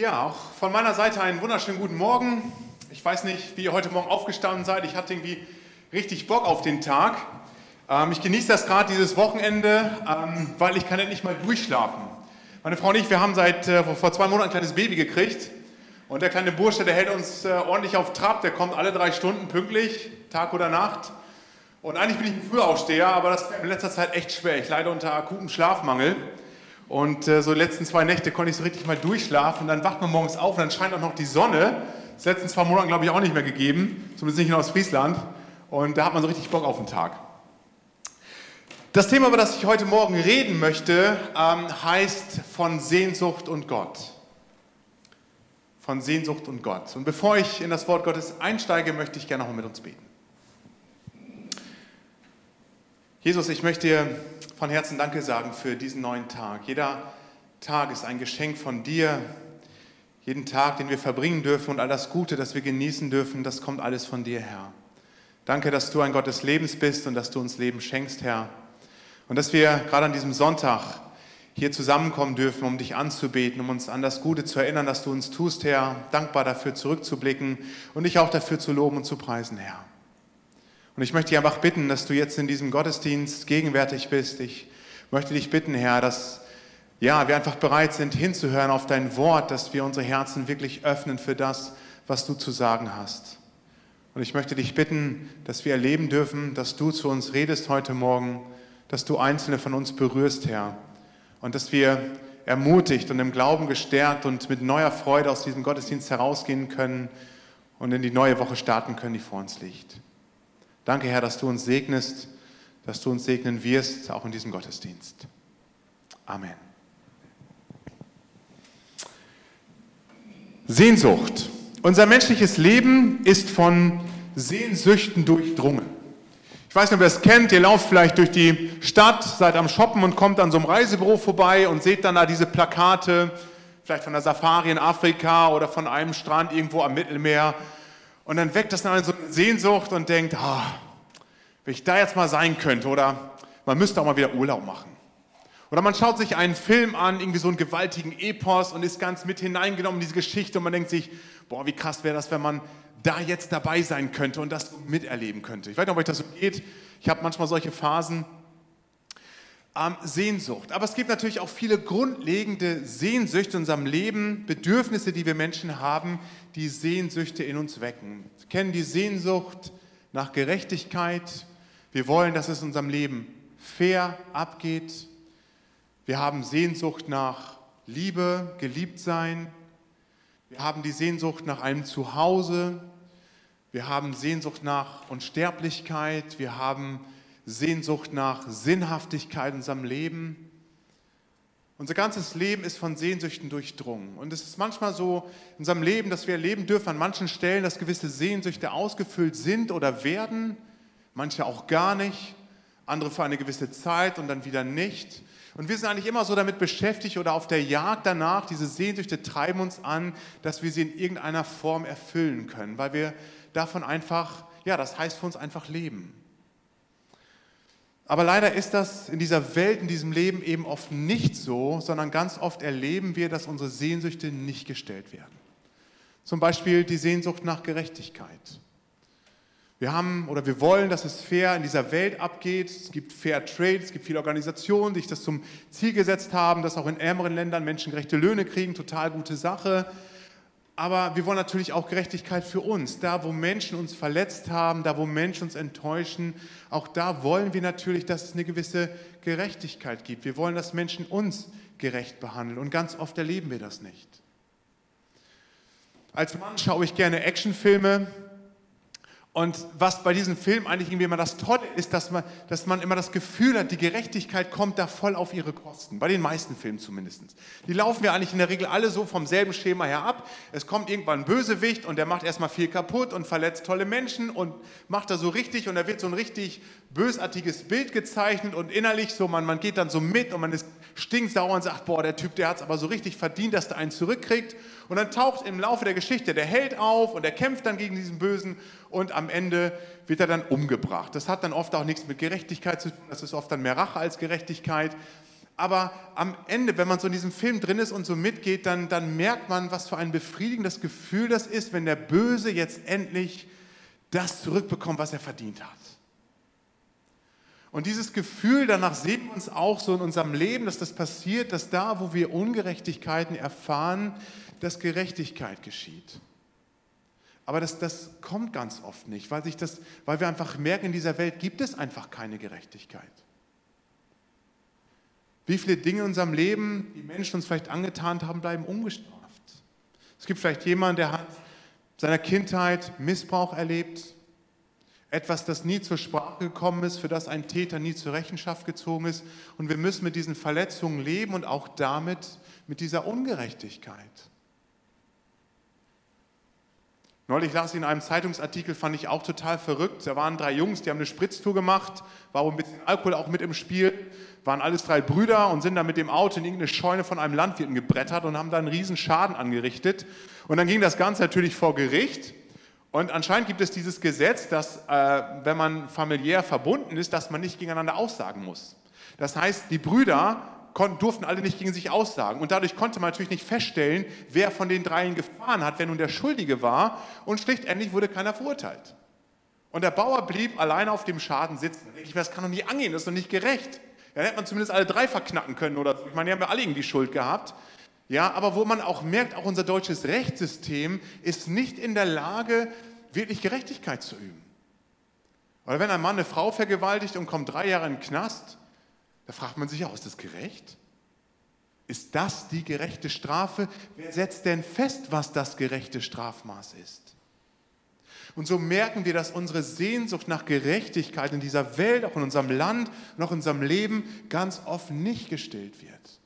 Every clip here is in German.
Ja, auch von meiner Seite einen wunderschönen guten Morgen. Ich weiß nicht, wie ihr heute Morgen aufgestanden seid. Ich hatte irgendwie richtig Bock auf den Tag. Ähm, ich genieße das gerade dieses Wochenende, ähm, weil ich kann endlich mal durchschlafen. Meine Frau und ich, wir haben seit äh, vor zwei Monaten ein kleines Baby gekriegt. Und der kleine Bursche, der hält uns äh, ordentlich auf Trab. Der kommt alle drei Stunden pünktlich, Tag oder Nacht. Und eigentlich bin ich ein Frühaufsteher, aber das ist in letzter Zeit echt schwer. Ich leide unter akutem Schlafmangel. Und äh, so die letzten zwei Nächte konnte ich so richtig mal durchschlafen. Und dann wacht man morgens auf und dann scheint auch noch die Sonne. Das letzten zwei Monate, glaube ich, auch nicht mehr gegeben. Zumindest nicht in Ostfriesland. Und da hat man so richtig Bock auf den Tag. Das Thema, über das ich heute Morgen reden möchte, ähm, heißt von Sehnsucht und Gott. Von Sehnsucht und Gott. Und bevor ich in das Wort Gottes einsteige, möchte ich gerne noch mit uns beten. Jesus, ich möchte dir von Herzen Danke sagen für diesen neuen Tag. Jeder Tag ist ein Geschenk von dir. Jeden Tag, den wir verbringen dürfen und all das Gute, das wir genießen dürfen, das kommt alles von dir, Herr. Danke, dass du ein Gott des Lebens bist und dass du uns Leben schenkst, Herr. Und dass wir gerade an diesem Sonntag hier zusammenkommen dürfen, um dich anzubeten, um uns an das Gute zu erinnern, dass du uns tust, Herr. Dankbar dafür zurückzublicken und dich auch dafür zu loben und zu preisen, Herr. Und ich möchte dich einfach bitten, dass du jetzt in diesem Gottesdienst gegenwärtig bist. Ich möchte dich bitten, Herr, dass ja, wir einfach bereit sind, hinzuhören auf dein Wort, dass wir unsere Herzen wirklich öffnen für das, was du zu sagen hast. Und ich möchte dich bitten, dass wir erleben dürfen, dass du zu uns redest heute Morgen, dass du Einzelne von uns berührst, Herr. Und dass wir ermutigt und im Glauben gestärkt und mit neuer Freude aus diesem Gottesdienst herausgehen können und in die neue Woche starten können, die vor uns liegt. Danke, Herr, dass du uns segnest, dass du uns segnen wirst, auch in diesem Gottesdienst. Amen. Sehnsucht. Unser menschliches Leben ist von Sehnsüchten durchdrungen. Ich weiß nicht, ob ihr es kennt, ihr lauft vielleicht durch die Stadt, seid am Shoppen und kommt an so einem Reisebüro vorbei und seht dann da diese Plakate, vielleicht von der Safari in Afrika oder von einem Strand irgendwo am Mittelmeer und dann weckt das dann so eine Sehnsucht und denkt, ah, wenn ich da jetzt mal sein könnte oder man müsste auch mal wieder Urlaub machen. Oder man schaut sich einen Film an, irgendwie so einen gewaltigen Epos und ist ganz mit hineingenommen in diese Geschichte und man denkt sich, boah, wie krass wäre das, wenn man da jetzt dabei sein könnte und das miterleben könnte. Ich weiß nicht, ob euch das so geht. Ich habe manchmal solche Phasen. Ähm, Sehnsucht. Aber es gibt natürlich auch viele grundlegende Sehnsüchte in unserem Leben, Bedürfnisse, die wir Menschen haben, die Sehnsüchte in uns wecken. Wir kennen die Sehnsucht nach Gerechtigkeit. Wir wollen, dass es in unserem Leben fair abgeht. Wir haben Sehnsucht nach Liebe, geliebt sein. Wir haben die Sehnsucht nach einem Zuhause. Wir haben Sehnsucht nach Unsterblichkeit. Wir haben Sehnsucht nach Sinnhaftigkeit in unserem Leben. Unser ganzes Leben ist von Sehnsüchten durchdrungen. Und es ist manchmal so in unserem Leben, dass wir erleben dürfen an manchen Stellen, dass gewisse Sehnsüchte ausgefüllt sind oder werden, manche auch gar nicht, andere für eine gewisse Zeit und dann wieder nicht. Und wir sind eigentlich immer so damit beschäftigt oder auf der Jagd danach, diese Sehnsüchte treiben uns an, dass wir sie in irgendeiner Form erfüllen können, weil wir davon einfach, ja, das heißt für uns einfach leben. Aber leider ist das in dieser Welt, in diesem Leben eben oft nicht so, sondern ganz oft erleben wir, dass unsere Sehnsüchte nicht gestellt werden. Zum Beispiel die Sehnsucht nach Gerechtigkeit. Wir haben oder wir wollen, dass es fair in dieser Welt abgeht. Es gibt Fair Trade, es gibt viele Organisationen, die sich das zum Ziel gesetzt haben, dass auch in ärmeren Ländern Menschen gerechte Löhne kriegen. Total gute Sache. Aber wir wollen natürlich auch Gerechtigkeit für uns. Da, wo Menschen uns verletzt haben, da, wo Menschen uns enttäuschen, auch da wollen wir natürlich, dass es eine gewisse Gerechtigkeit gibt. Wir wollen, dass Menschen uns gerecht behandeln. Und ganz oft erleben wir das nicht. Als Mann schaue ich gerne Actionfilme. Und was bei diesem Film eigentlich irgendwie immer das Tolle ist, dass man, dass man immer das Gefühl hat, die Gerechtigkeit kommt da voll auf ihre Kosten. Bei den meisten Filmen zumindest. Die laufen ja eigentlich in der Regel alle so vom selben Schema her ab. Es kommt irgendwann ein Bösewicht und der macht erstmal viel kaputt und verletzt tolle Menschen und macht da so richtig und da wird so ein richtig bösartiges Bild gezeichnet und innerlich so, man, man geht dann so mit und man ist stinksauer und sagt, boah, der Typ, der hat es aber so richtig verdient, dass der einen zurückkriegt. Und dann taucht im Laufe der Geschichte der Held auf und er kämpft dann gegen diesen Bösen und am Ende wird er dann umgebracht. Das hat dann oft auch nichts mit Gerechtigkeit zu tun, das ist oft dann mehr Rache als Gerechtigkeit. Aber am Ende, wenn man so in diesem Film drin ist und so mitgeht, dann, dann merkt man, was für ein befriedigendes Gefühl das ist, wenn der Böse jetzt endlich das zurückbekommt, was er verdient hat. Und dieses Gefühl, danach sehen wir uns auch so in unserem Leben, dass das passiert, dass da, wo wir Ungerechtigkeiten erfahren, dass Gerechtigkeit geschieht. Aber das, das kommt ganz oft nicht, weil, sich das, weil wir einfach merken, in dieser Welt gibt es einfach keine Gerechtigkeit. Wie viele Dinge in unserem Leben, die Menschen uns vielleicht angetan haben, bleiben ungestraft. Es gibt vielleicht jemanden, der hat seiner Kindheit Missbrauch erlebt, etwas, das nie zur Sprache gekommen ist, für das ein Täter nie zur Rechenschaft gezogen ist. Und wir müssen mit diesen Verletzungen leben und auch damit, mit dieser Ungerechtigkeit. Neulich las ich in einem Zeitungsartikel, fand ich auch total verrückt. Da waren drei Jungs, die haben eine Spritztour gemacht, war ein bisschen Alkohol auch mit im Spiel, waren alles drei Brüder und sind dann mit dem Auto in irgendeine Scheune von einem Landwirten gebrettert und haben da einen riesen Schaden angerichtet. Und dann ging das Ganze natürlich vor Gericht. Und anscheinend gibt es dieses Gesetz, dass äh, wenn man familiär verbunden ist, dass man nicht gegeneinander aussagen muss. Das heißt, die Brüder konnten, durften alle nicht gegen sich aussagen. Und dadurch konnte man natürlich nicht feststellen, wer von den dreien gefahren hat, wer nun der Schuldige war. Und schlichtendlich wurde keiner verurteilt. Und der Bauer blieb alleine auf dem Schaden sitzen. Da denke ich, das kann doch nicht angehen, das ist doch nicht gerecht. Dann hätte man zumindest alle drei verknacken können oder so. Ich meine, die haben ja alle irgendwie Schuld gehabt. Ja, aber wo man auch merkt, auch unser deutsches Rechtssystem ist nicht in der Lage, wirklich Gerechtigkeit zu üben. Oder wenn ein Mann eine Frau vergewaltigt und kommt drei Jahre in den Knast, da fragt man sich ja, ist das gerecht? Ist das die gerechte Strafe? Wer setzt denn fest, was das gerechte Strafmaß ist? Und so merken wir, dass unsere Sehnsucht nach Gerechtigkeit in dieser Welt, auch in unserem Land, noch in unserem Leben ganz oft nicht gestillt wird.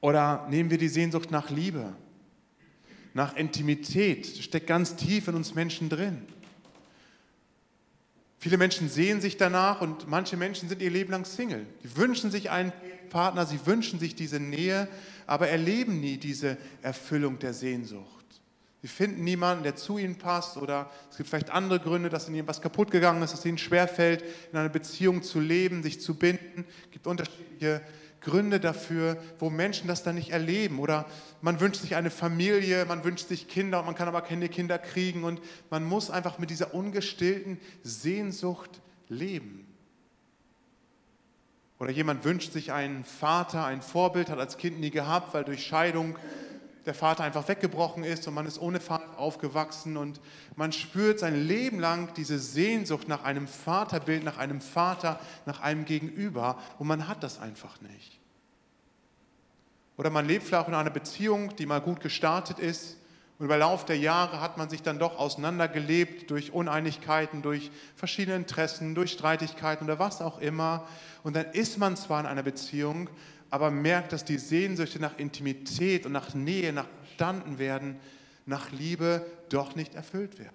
Oder nehmen wir die Sehnsucht nach Liebe, nach Intimität, das steckt ganz tief in uns Menschen drin. Viele Menschen sehen sich danach und manche Menschen sind ihr Leben lang Single. Die wünschen sich einen Partner, sie wünschen sich diese Nähe, aber erleben nie diese Erfüllung der Sehnsucht. Sie finden niemanden, der zu ihnen passt oder es gibt vielleicht andere Gründe, dass in ihnen was kaputt gegangen ist, dass es ihnen schwerfällt, in einer Beziehung zu leben, sich zu binden. Es gibt unterschiedliche Gründe dafür, wo Menschen das dann nicht erleben. Oder man wünscht sich eine Familie, man wünscht sich Kinder und man kann aber keine Kinder kriegen. Und man muss einfach mit dieser ungestillten Sehnsucht leben. Oder jemand wünscht sich einen Vater, ein Vorbild, hat als Kind nie gehabt, weil durch Scheidung der Vater einfach weggebrochen ist und man ist ohne Vater aufgewachsen und man spürt sein Leben lang diese Sehnsucht nach einem Vaterbild, nach einem Vater, nach einem Gegenüber und man hat das einfach nicht. Oder man lebt vielleicht auch in einer Beziehung, die mal gut gestartet ist und über Lauf der Jahre hat man sich dann doch auseinandergelebt durch Uneinigkeiten, durch verschiedene Interessen, durch Streitigkeiten oder was auch immer. Und dann ist man zwar in einer Beziehung, aber merkt, dass die Sehnsüchte nach Intimität und nach Nähe, nach verstanden werden, nach Liebe doch nicht erfüllt werden.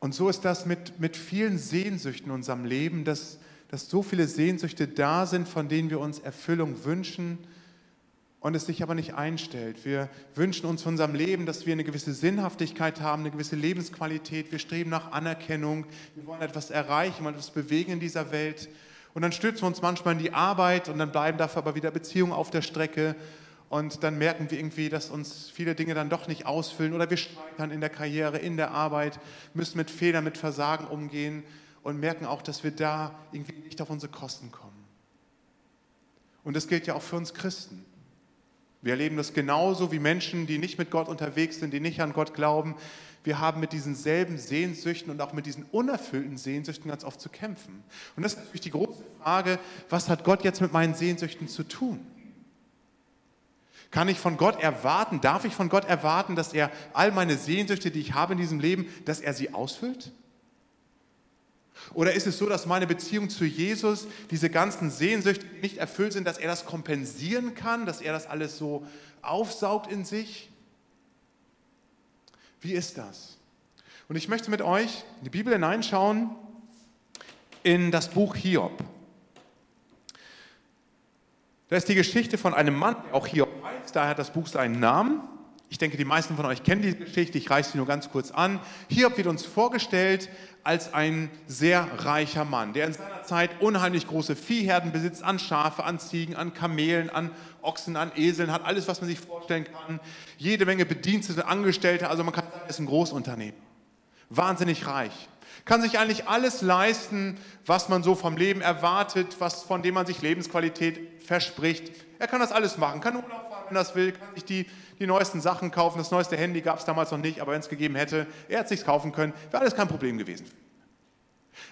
Und so ist das mit, mit vielen Sehnsüchten in unserem Leben, dass, dass so viele Sehnsüchte da sind, von denen wir uns Erfüllung wünschen und es sich aber nicht einstellt. Wir wünschen uns von unserem Leben, dass wir eine gewisse Sinnhaftigkeit haben, eine gewisse Lebensqualität. Wir streben nach Anerkennung. Wir wollen etwas erreichen, etwas bewegen in dieser Welt. Und dann stürzen wir uns manchmal in die Arbeit und dann bleiben dafür aber wieder Beziehungen auf der Strecke. Und dann merken wir irgendwie, dass uns viele Dinge dann doch nicht ausfüllen oder wir scheitern in der Karriere, in der Arbeit, müssen mit Fehlern, mit Versagen umgehen und merken auch, dass wir da irgendwie nicht auf unsere Kosten kommen. Und das gilt ja auch für uns Christen. Wir erleben das genauso wie Menschen, die nicht mit Gott unterwegs sind, die nicht an Gott glauben. Wir haben mit diesen selben Sehnsüchten und auch mit diesen unerfüllten Sehnsüchten ganz oft zu kämpfen. Und das ist natürlich die große Frage, was hat Gott jetzt mit meinen Sehnsüchten zu tun? Kann ich von Gott erwarten, darf ich von Gott erwarten, dass er all meine Sehnsüchte, die ich habe in diesem Leben, dass er sie ausfüllt? Oder ist es so, dass meine Beziehung zu Jesus, diese ganzen Sehnsüchte, nicht erfüllt sind, dass er das kompensieren kann, dass er das alles so aufsaugt in sich? Wie ist das? Und ich möchte mit euch in die Bibel hineinschauen, in das Buch Hiob. Da ist die Geschichte von einem Mann, der auch Hiob heißt, daher hat das Buch seinen Namen. Ich denke, die meisten von euch kennen die Geschichte, ich reiße sie nur ganz kurz an. Hiob wird uns vorgestellt als ein sehr reicher Mann, der in seiner Zeit unheimlich große Viehherden besitzt, an Schafe, an Ziegen, an Kamelen, an Ochsen, an Eseln, hat alles, was man sich vorstellen kann. Jede Menge Bedienstete, Angestellte, also man kann sagen, er ist ein Großunternehmen. Wahnsinnig reich. Kann sich eigentlich alles leisten, was man so vom Leben erwartet, was, von dem man sich Lebensqualität verspricht. Er kann das alles machen, kann Urlaub wenn das will, kann sich die die neuesten Sachen kaufen. Das neueste Handy gab es damals noch nicht, aber wenn es gegeben hätte, er hätte es sich kaufen können, wäre alles kein Problem gewesen.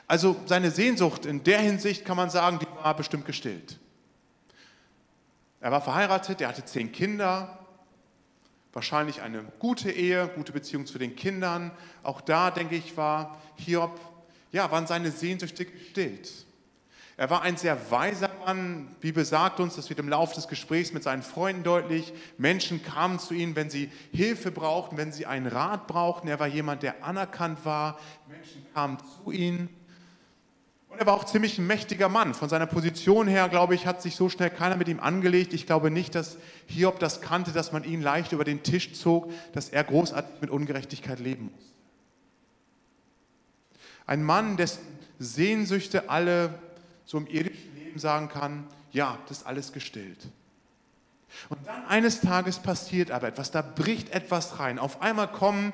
Also seine Sehnsucht in der Hinsicht kann man sagen, die war bestimmt gestillt. Er war verheiratet, er hatte zehn Kinder, wahrscheinlich eine gute Ehe, gute Beziehung zu den Kindern. Auch da, denke ich, war Hiob, ja, waren seine Sehnsüchte gestillt. Er war ein sehr weiser Mann. Die Bibel sagt uns, das wird im Laufe des Gesprächs mit seinen Freunden deutlich. Menschen kamen zu ihm, wenn sie Hilfe brauchten, wenn sie einen Rat brauchten. Er war jemand, der anerkannt war. Menschen kamen zu ihm. Und er war auch ziemlich ein mächtiger Mann. Von seiner Position her, glaube ich, hat sich so schnell keiner mit ihm angelegt. Ich glaube nicht, dass Hiob das kannte, dass man ihn leicht über den Tisch zog, dass er großartig mit Ungerechtigkeit leben muss. Ein Mann, dessen Sehnsüchte alle so im irdischen Leben sagen kann, ja, das ist alles gestillt. Und dann eines Tages passiert aber etwas, da bricht etwas rein. Auf einmal kommen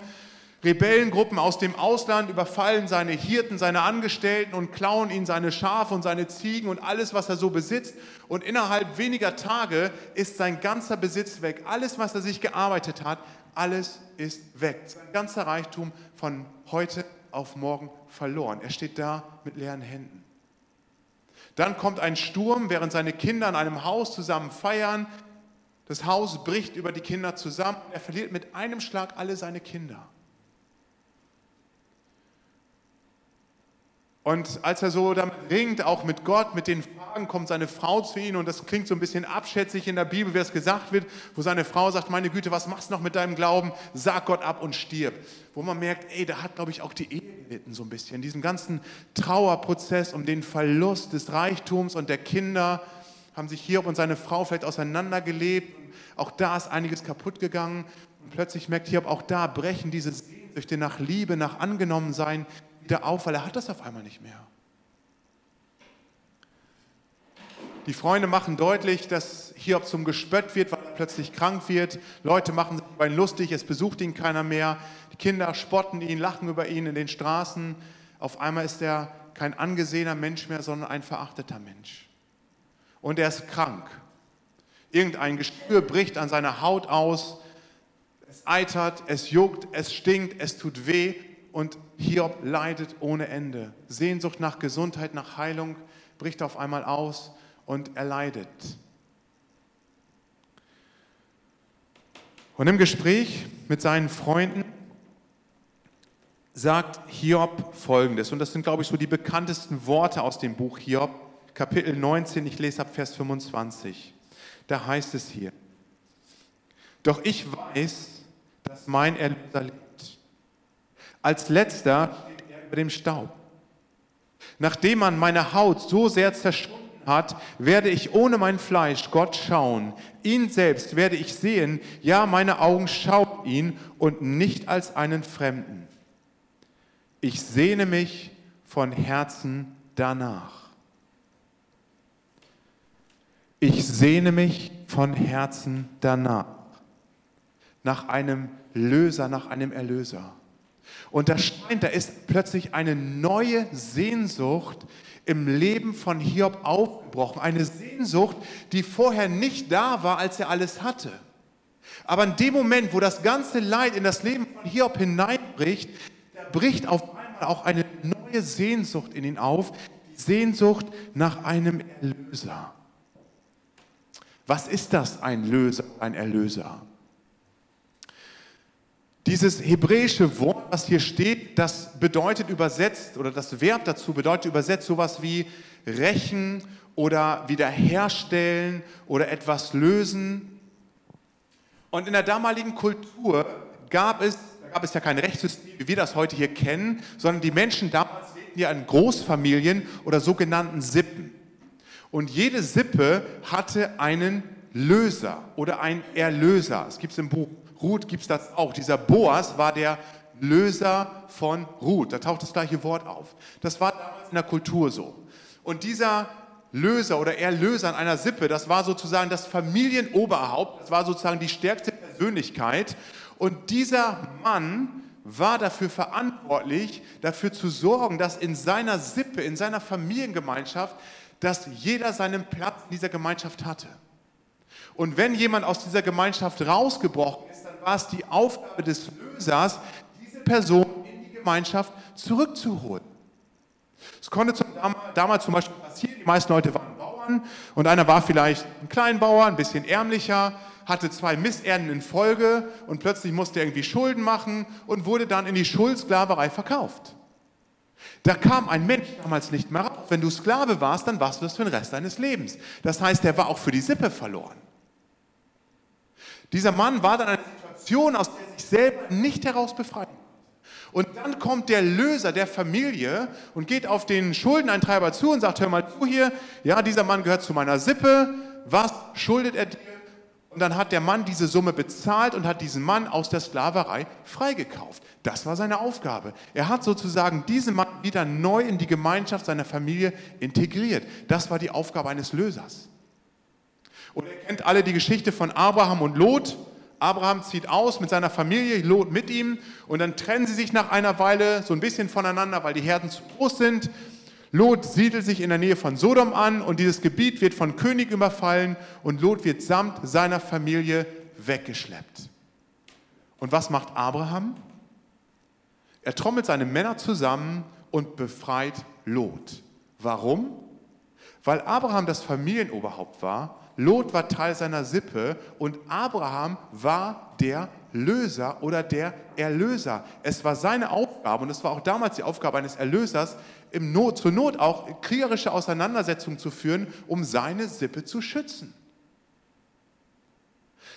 Rebellengruppen aus dem Ausland, überfallen seine Hirten, seine Angestellten und klauen ihn seine Schafe und seine Ziegen und alles, was er so besitzt. Und innerhalb weniger Tage ist sein ganzer Besitz weg. Alles, was er sich gearbeitet hat, alles ist weg. Sein ganzer Reichtum von heute auf morgen verloren. Er steht da mit leeren Händen. Dann kommt ein Sturm, während seine Kinder in einem Haus zusammen feiern. Das Haus bricht über die Kinder zusammen. Er verliert mit einem Schlag alle seine Kinder. Und als er so damit ringt, auch mit Gott, mit den Fragen, kommt seine Frau zu ihm und das klingt so ein bisschen abschätzig in der Bibel, wie es gesagt wird, wo seine Frau sagt, meine Güte, was machst du noch mit deinem Glauben? Sag Gott ab und stirb. Wo man merkt, ey, da hat, glaube ich, auch die Ehe gelitten so ein bisschen. Diesen ganzen Trauerprozess um den Verlust des Reichtums und der Kinder haben sich Hiob und seine Frau vielleicht auseinandergelebt. Auch da ist einiges kaputt gegangen. Und plötzlich merkt Hiob, auch da brechen diese Sehnsüchte nach Liebe, nach Angenommensein wieder auf, weil er hat das auf einmal nicht mehr. Die Freunde machen deutlich, dass Hiob zum Gespött wird, weil er plötzlich krank wird. Leute machen sich über ihn lustig, es besucht ihn keiner mehr. Die Kinder spotten ihn, lachen über ihn in den Straßen. Auf einmal ist er kein angesehener Mensch mehr, sondern ein verachteter Mensch. Und er ist krank. Irgendein Gespür bricht an seiner Haut aus. Es eitert, es juckt, es stinkt, es tut weh und Hiob leidet ohne Ende. Sehnsucht nach Gesundheit, nach Heilung bricht auf einmal aus und er leidet. Und im Gespräch mit seinen Freunden sagt Hiob Folgendes, und das sind, glaube ich, so die bekanntesten Worte aus dem Buch Hiob, Kapitel 19, ich lese ab Vers 25. Da heißt es hier, doch ich weiß, dass mein Erlöser lebt als letzter steht er über dem Staub. Nachdem man meine Haut so sehr zerschunden hat, werde ich ohne mein Fleisch Gott schauen. Ihn selbst werde ich sehen, ja, meine Augen schauen ihn und nicht als einen Fremden. Ich sehne mich von Herzen danach. Ich sehne mich von Herzen danach. Nach einem Löser, nach einem Erlöser. Und da scheint, da ist plötzlich eine neue Sehnsucht im Leben von Hiob aufgebrochen. Eine Sehnsucht, die vorher nicht da war, als er alles hatte. Aber in dem Moment, wo das ganze Leid in das Leben von Hiob hineinbricht, da bricht auf einmal auch eine neue Sehnsucht in ihn auf. Die Sehnsucht nach einem Erlöser. Was ist das, ein Löser, ein Erlöser? Dieses hebräische Wort, was hier steht, das bedeutet übersetzt, oder das Verb dazu bedeutet übersetzt sowas wie rächen oder wiederherstellen oder etwas lösen. Und in der damaligen Kultur gab es, gab es ja kein Rechtssystem, wie wir das heute hier kennen, sondern die Menschen damals lebten ja in Großfamilien oder sogenannten Sippen. Und jede Sippe hatte einen Löser oder einen Erlöser. Es gibt es im Buch Ruth gibt es das auch. Dieser Boas war der Löser von Ruth. Da taucht das gleiche Wort auf. Das war damals in der Kultur so. Und dieser Löser oder Erlöser in einer Sippe, das war sozusagen das Familienoberhaupt, das war sozusagen die stärkste Persönlichkeit. Und dieser Mann war dafür verantwortlich, dafür zu sorgen, dass in seiner Sippe, in seiner Familiengemeinschaft, dass jeder seinen Platz in dieser Gemeinschaft hatte. Und wenn jemand aus dieser Gemeinschaft rausgebrochen war es die Aufgabe des Lösers, diese Person in die Gemeinschaft zurückzuholen. Es konnte zum, damals zum Beispiel passieren, die meisten Leute waren Bauern und einer war vielleicht ein Kleinbauer, ein bisschen ärmlicher, hatte zwei Missernten in Folge und plötzlich musste er irgendwie Schulden machen und wurde dann in die Schuldsklaverei verkauft. Da kam ein Mensch damals nicht mehr raus. Wenn du Sklave warst, dann warst du das für den Rest deines Lebens. Das heißt, er war auch für die Sippe verloren. Dieser Mann war dann in einer Situation, aus der er sich selber nicht heraus befreien. Und dann kommt der Löser der Familie und geht auf den Schuldeneintreiber zu und sagt, hör mal zu hier, ja, dieser Mann gehört zu meiner Sippe, was schuldet er dir? Und dann hat der Mann diese Summe bezahlt und hat diesen Mann aus der Sklaverei freigekauft. Das war seine Aufgabe. Er hat sozusagen diesen Mann wieder neu in die Gemeinschaft seiner Familie integriert. Das war die Aufgabe eines Lösers. Und ihr kennt alle die Geschichte von Abraham und Lot. Abraham zieht aus mit seiner Familie, Lot mit ihm, und dann trennen sie sich nach einer Weile so ein bisschen voneinander, weil die Herden zu groß sind. Lot siedelt sich in der Nähe von Sodom an und dieses Gebiet wird von König überfallen und Lot wird samt seiner Familie weggeschleppt. Und was macht Abraham? Er trommelt seine Männer zusammen und befreit Lot. Warum? Weil Abraham das Familienoberhaupt war Lot war Teil seiner Sippe und Abraham war der Löser oder der Erlöser. Es war seine Aufgabe und es war auch damals die Aufgabe eines Erlösers, im Not, zur Not auch kriegerische Auseinandersetzungen zu führen, um seine Sippe zu schützen.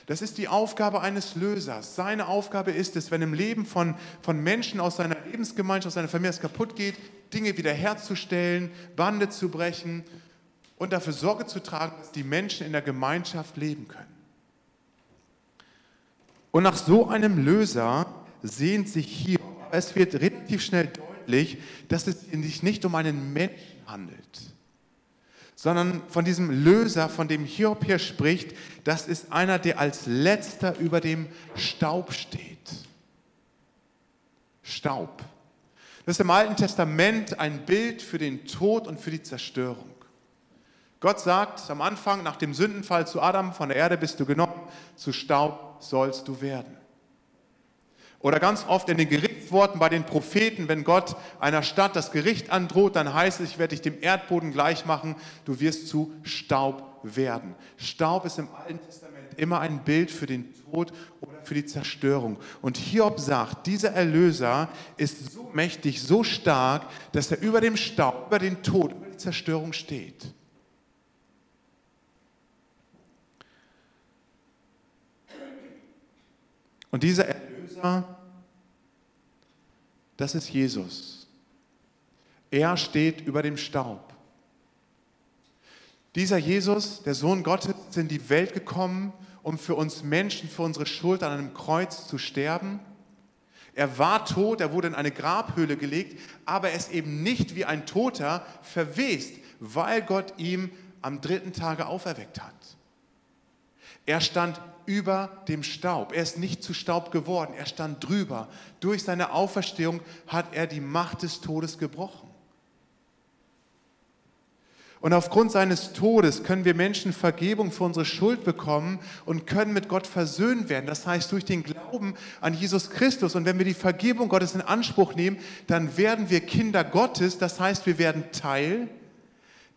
Das ist die Aufgabe eines Lösers. Seine Aufgabe ist es, wenn im Leben von, von Menschen aus seiner Lebensgemeinschaft, aus seiner Familie es kaputt geht, Dinge wiederherzustellen, Bande zu brechen, und dafür Sorge zu tragen, dass die Menschen in der Gemeinschaft leben können. Und nach so einem Löser sehnt sich hier, es wird relativ schnell deutlich, dass es sich nicht um einen Menschen handelt, sondern von diesem Löser, von dem Hiob hier spricht, das ist einer, der als letzter über dem Staub steht. Staub. Das ist im Alten Testament ein Bild für den Tod und für die Zerstörung. Gott sagt am Anfang nach dem Sündenfall zu Adam, von der Erde bist du genommen, zu Staub sollst du werden. Oder ganz oft in den Gerichtsworten bei den Propheten, wenn Gott einer Stadt das Gericht androht, dann heißt es, ich werde dich dem Erdboden gleich machen, du wirst zu Staub werden. Staub ist im Alten Testament immer ein Bild für den Tod oder für die Zerstörung. Und Hiob sagt, dieser Erlöser ist so mächtig, so stark, dass er über dem Staub, über den Tod, über die Zerstörung steht. Und dieser Erlöser, das ist Jesus. Er steht über dem Staub. Dieser Jesus, der Sohn Gottes, ist in die Welt gekommen, um für uns Menschen, für unsere Schuld an einem Kreuz zu sterben. Er war tot, er wurde in eine Grabhöhle gelegt, aber er ist eben nicht wie ein Toter verwest, weil Gott ihm am dritten Tage auferweckt hat. Er stand über dem Staub. Er ist nicht zu Staub geworden, er stand drüber. Durch seine Auferstehung hat er die Macht des Todes gebrochen. Und aufgrund seines Todes können wir Menschen Vergebung für unsere Schuld bekommen und können mit Gott versöhnt werden. Das heißt, durch den Glauben an Jesus Christus. Und wenn wir die Vergebung Gottes in Anspruch nehmen, dann werden wir Kinder Gottes. Das heißt, wir werden Teil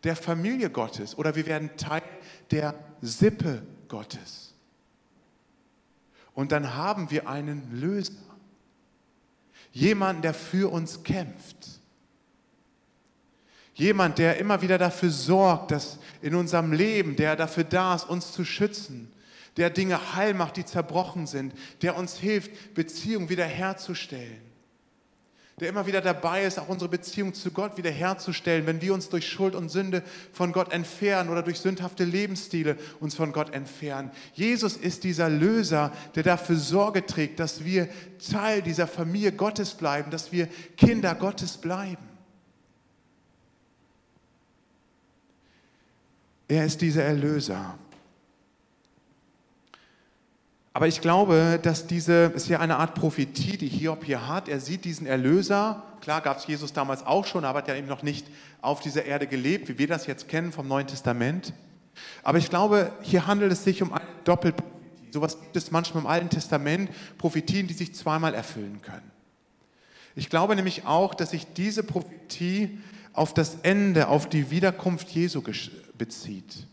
der Familie Gottes oder wir werden Teil der Sippe Gottes. Und dann haben wir einen Löser. Jemanden, der für uns kämpft. Jemand, der immer wieder dafür sorgt, dass in unserem Leben, der dafür da ist, uns zu schützen, der Dinge heil macht, die zerbrochen sind, der uns hilft, Beziehungen wiederherzustellen. Der immer wieder dabei ist, auch unsere Beziehung zu Gott wiederherzustellen, wenn wir uns durch Schuld und Sünde von Gott entfernen oder durch sündhafte Lebensstile uns von Gott entfernen. Jesus ist dieser Löser, der dafür Sorge trägt, dass wir Teil dieser Familie Gottes bleiben, dass wir Kinder Gottes bleiben. Er ist dieser Erlöser. Aber ich glaube, dass diese, ist ja eine Art Prophetie, die Hiob hier hat. Er sieht diesen Erlöser. Klar gab es Jesus damals auch schon, aber hat ja eben noch nicht auf dieser Erde gelebt, wie wir das jetzt kennen vom Neuen Testament. Aber ich glaube, hier handelt es sich um eine Doppelprophetie. Sowas gibt es manchmal im Alten Testament, Prophetien, die sich zweimal erfüllen können. Ich glaube nämlich auch, dass sich diese Prophetie auf das Ende, auf die Wiederkunft Jesu bezieht.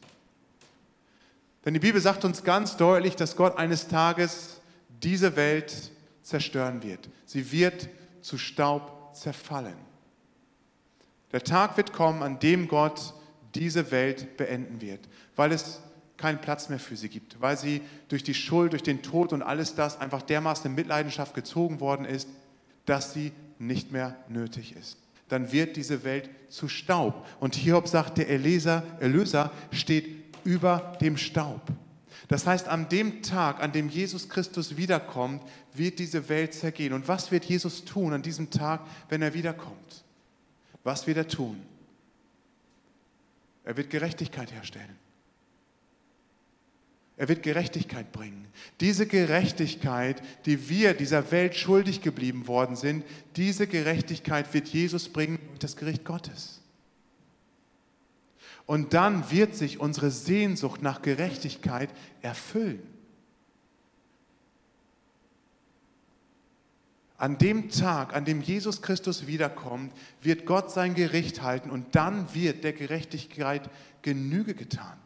Denn die Bibel sagt uns ganz deutlich, dass Gott eines Tages diese Welt zerstören wird. Sie wird zu Staub zerfallen. Der Tag wird kommen, an dem Gott diese Welt beenden wird, weil es keinen Platz mehr für sie gibt, weil sie durch die Schuld, durch den Tod und alles das einfach dermaßen in Mitleidenschaft gezogen worden ist, dass sie nicht mehr nötig ist. Dann wird diese Welt zu Staub. Und Hiob sagt, der Erlöser, Erlöser steht über dem Staub. Das heißt, an dem Tag, an dem Jesus Christus wiederkommt, wird diese Welt zergehen. Und was wird Jesus tun an diesem Tag, wenn er wiederkommt? Was wird er tun? Er wird Gerechtigkeit herstellen. Er wird Gerechtigkeit bringen. Diese Gerechtigkeit, die wir dieser Welt schuldig geblieben worden sind, diese Gerechtigkeit wird Jesus bringen durch das Gericht Gottes. Und dann wird sich unsere Sehnsucht nach Gerechtigkeit erfüllen. An dem Tag, an dem Jesus Christus wiederkommt, wird Gott sein Gericht halten und dann wird der Gerechtigkeit Genüge getan.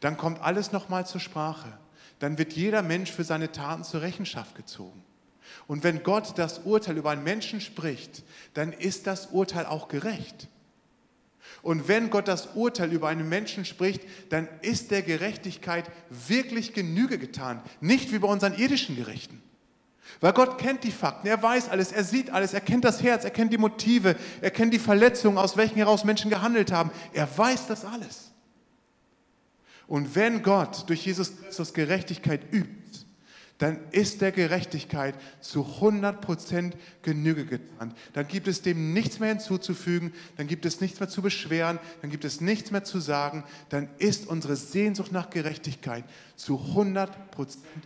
Dann kommt alles nochmal zur Sprache. Dann wird jeder Mensch für seine Taten zur Rechenschaft gezogen. Und wenn Gott das Urteil über einen Menschen spricht, dann ist das Urteil auch gerecht. Und wenn Gott das Urteil über einen Menschen spricht, dann ist der Gerechtigkeit wirklich Genüge getan. Nicht wie bei unseren irdischen Gerichten. Weil Gott kennt die Fakten, er weiß alles, er sieht alles, er kennt das Herz, er kennt die Motive, er kennt die Verletzungen, aus welchen heraus Menschen gehandelt haben. Er weiß das alles. Und wenn Gott durch Jesus Christus Gerechtigkeit übt, dann ist der Gerechtigkeit zu 100% Genüge getan. Dann gibt es dem nichts mehr hinzuzufügen, dann gibt es nichts mehr zu beschweren, dann gibt es nichts mehr zu sagen, dann ist unsere Sehnsucht nach Gerechtigkeit zu 100%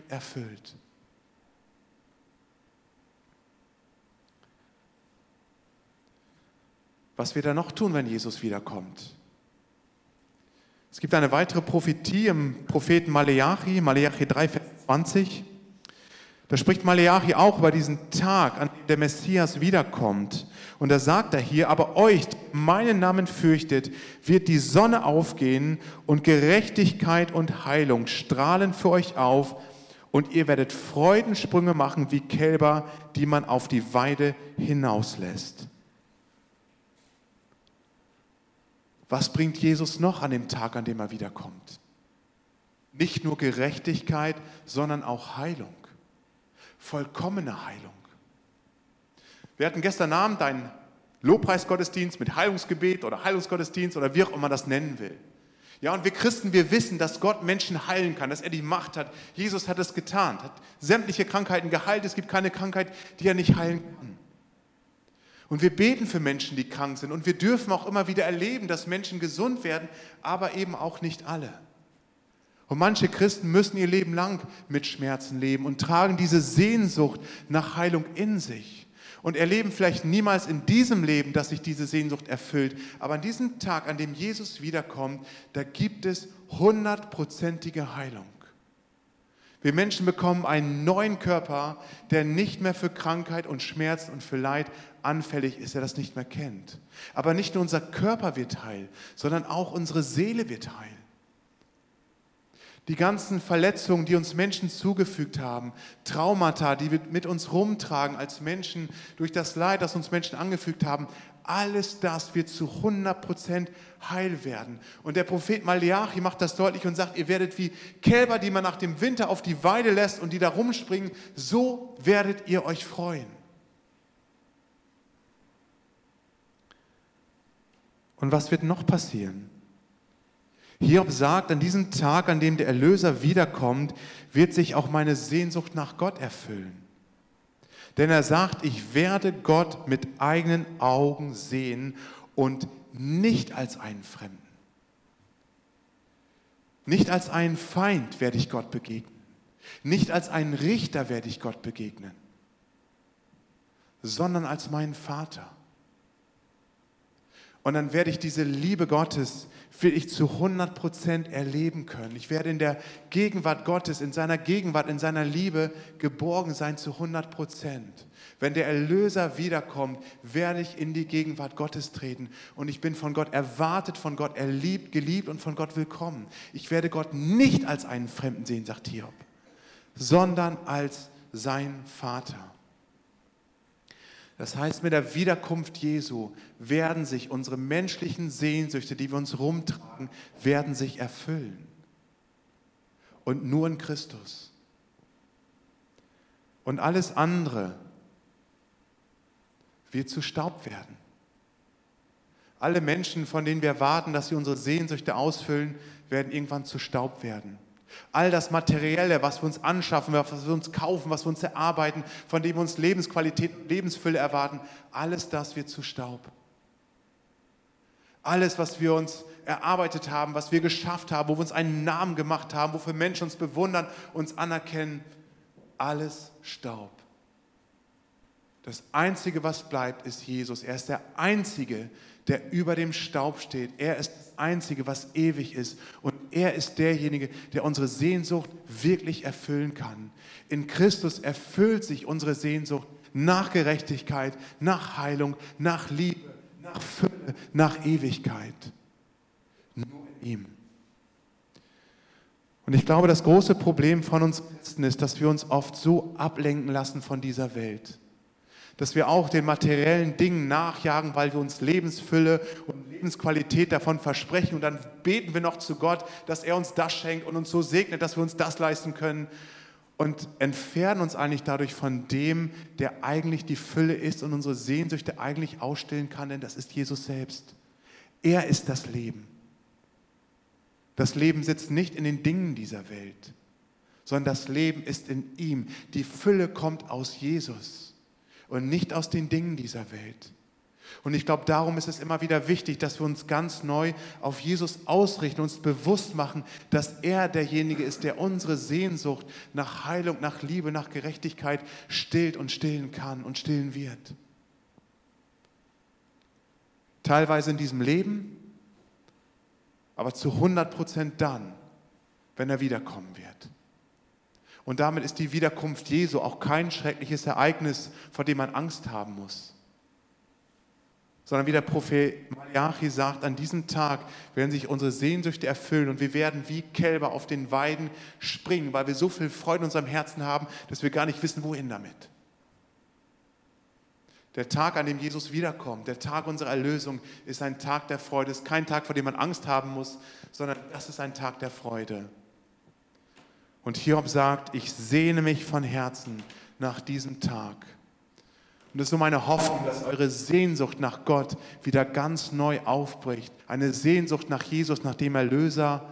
erfüllt. Was wir da noch tun, wenn Jesus wiederkommt? Es gibt eine weitere Prophetie im Propheten Maleachi, Maleachi 3, Vers 20. Da spricht Maleachi auch über diesen Tag, an dem der Messias wiederkommt. Und da sagt er hier, aber euch, meinen Namen fürchtet, wird die Sonne aufgehen und Gerechtigkeit und Heilung strahlen für euch auf und ihr werdet Freudensprünge machen wie Kälber, die man auf die Weide hinauslässt. Was bringt Jesus noch an dem Tag, an dem er wiederkommt? Nicht nur Gerechtigkeit, sondern auch Heilung vollkommene Heilung. Wir hatten gestern Abend einen Lobpreisgottesdienst mit Heilungsgebet oder Heilungsgottesdienst oder wie auch immer man das nennen will. Ja, und wir Christen, wir wissen, dass Gott Menschen heilen kann, dass er die Macht hat. Jesus hat es getan, hat sämtliche Krankheiten geheilt. Es gibt keine Krankheit, die er nicht heilen kann. Und wir beten für Menschen, die krank sind. Und wir dürfen auch immer wieder erleben, dass Menschen gesund werden, aber eben auch nicht alle. Und manche Christen müssen ihr Leben lang mit Schmerzen leben und tragen diese Sehnsucht nach Heilung in sich und erleben vielleicht niemals in diesem Leben, dass sich diese Sehnsucht erfüllt. Aber an diesem Tag, an dem Jesus wiederkommt, da gibt es hundertprozentige Heilung. Wir Menschen bekommen einen neuen Körper, der nicht mehr für Krankheit und Schmerz und für Leid anfällig ist, der das nicht mehr kennt. Aber nicht nur unser Körper wird heil, sondern auch unsere Seele wird heil. Die ganzen Verletzungen, die uns Menschen zugefügt haben, Traumata, die wir mit uns rumtragen als Menschen, durch das Leid, das uns Menschen angefügt haben, alles das wird zu 100% heil werden. Und der Prophet Malachi macht das deutlich und sagt, ihr werdet wie Kälber, die man nach dem Winter auf die Weide lässt und die da rumspringen, so werdet ihr euch freuen. Und was wird noch passieren? Hiob sagt, an diesem Tag, an dem der Erlöser wiederkommt, wird sich auch meine Sehnsucht nach Gott erfüllen. Denn er sagt, ich werde Gott mit eigenen Augen sehen und nicht als einen Fremden. Nicht als einen Feind werde ich Gott begegnen. Nicht als einen Richter werde ich Gott begegnen, sondern als meinen Vater. Und dann werde ich diese Liebe Gottes, will ich zu 100 Prozent erleben können. Ich werde in der Gegenwart Gottes, in seiner Gegenwart, in seiner Liebe geborgen sein zu 100 Prozent. Wenn der Erlöser wiederkommt, werde ich in die Gegenwart Gottes treten. Und ich bin von Gott erwartet, von Gott erliebt, geliebt und von Gott willkommen. Ich werde Gott nicht als einen Fremden sehen, sagt Hiob, sondern als sein Vater. Das heißt, mit der Wiederkunft Jesu werden sich unsere menschlichen Sehnsüchte, die wir uns rumtragen, werden sich erfüllen. Und nur in Christus. Und alles andere wird zu Staub werden. Alle Menschen, von denen wir warten, dass sie unsere Sehnsüchte ausfüllen, werden irgendwann zu Staub werden. All das Materielle, was wir uns anschaffen, was wir uns kaufen, was wir uns erarbeiten, von dem wir uns Lebensqualität, Lebensfülle erwarten, alles das wird zu Staub. Alles, was wir uns erarbeitet haben, was wir geschafft haben, wo wir uns einen Namen gemacht haben, wofür Menschen uns bewundern, uns anerkennen, alles Staub. Das Einzige, was bleibt, ist Jesus. Er ist der Einzige, der über dem Staub steht. Er ist das Einzige, was ewig ist. Und er ist derjenige, der unsere Sehnsucht wirklich erfüllen kann. In Christus erfüllt sich unsere Sehnsucht nach Gerechtigkeit, nach Heilung, nach Liebe, nach Fülle, nach Ewigkeit. Nur in ihm. Und ich glaube, das große Problem von uns Christen ist, dass wir uns oft so ablenken lassen von dieser Welt dass wir auch den materiellen Dingen nachjagen, weil wir uns Lebensfülle und Lebensqualität davon versprechen. Und dann beten wir noch zu Gott, dass er uns das schenkt und uns so segnet, dass wir uns das leisten können. Und entfernen uns eigentlich dadurch von dem, der eigentlich die Fülle ist und unsere Sehnsüchte eigentlich ausstillen kann, denn das ist Jesus selbst. Er ist das Leben. Das Leben sitzt nicht in den Dingen dieser Welt, sondern das Leben ist in ihm. Die Fülle kommt aus Jesus und nicht aus den Dingen dieser Welt. Und ich glaube, darum ist es immer wieder wichtig, dass wir uns ganz neu auf Jesus ausrichten, uns bewusst machen, dass er derjenige ist, der unsere Sehnsucht nach Heilung, nach Liebe, nach Gerechtigkeit stillt und stillen kann und stillen wird. Teilweise in diesem Leben, aber zu 100 Prozent dann, wenn er wiederkommen wird. Und damit ist die Wiederkunft Jesu auch kein schreckliches Ereignis, vor dem man Angst haben muss. Sondern wie der Prophet Malachi sagt, an diesem Tag werden sich unsere Sehnsüchte erfüllen und wir werden wie Kälber auf den Weiden springen, weil wir so viel Freude in unserem Herzen haben, dass wir gar nicht wissen, wohin damit. Der Tag, an dem Jesus wiederkommt, der Tag unserer Erlösung, ist ein Tag der Freude. Es ist kein Tag, vor dem man Angst haben muss, sondern das ist ein Tag der Freude. Und Hiob sagt, ich sehne mich von Herzen nach diesem Tag. Und es ist so meine Hoffnung, dass eure Sehnsucht nach Gott wieder ganz neu aufbricht. Eine Sehnsucht nach Jesus, nach dem Erlöser,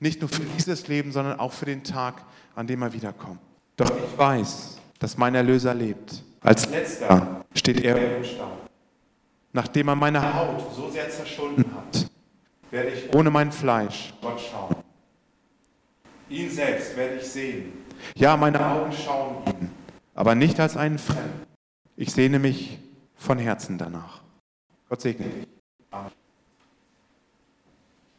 nicht nur für dieses Leben, sondern auch für den Tag, an dem er wiederkommt. Doch ich weiß, dass mein Erlöser lebt. Als letzter steht er im Staub. Nachdem er meine Haut so sehr zerschunden hat, werde ich ohne mein Fleisch Gott schauen. Ihn selbst werde ich sehen. Ja, meine Augen schauen ihn, aber nicht als einen Fremden. Ich sehne mich von Herzen danach. Gott segne dich.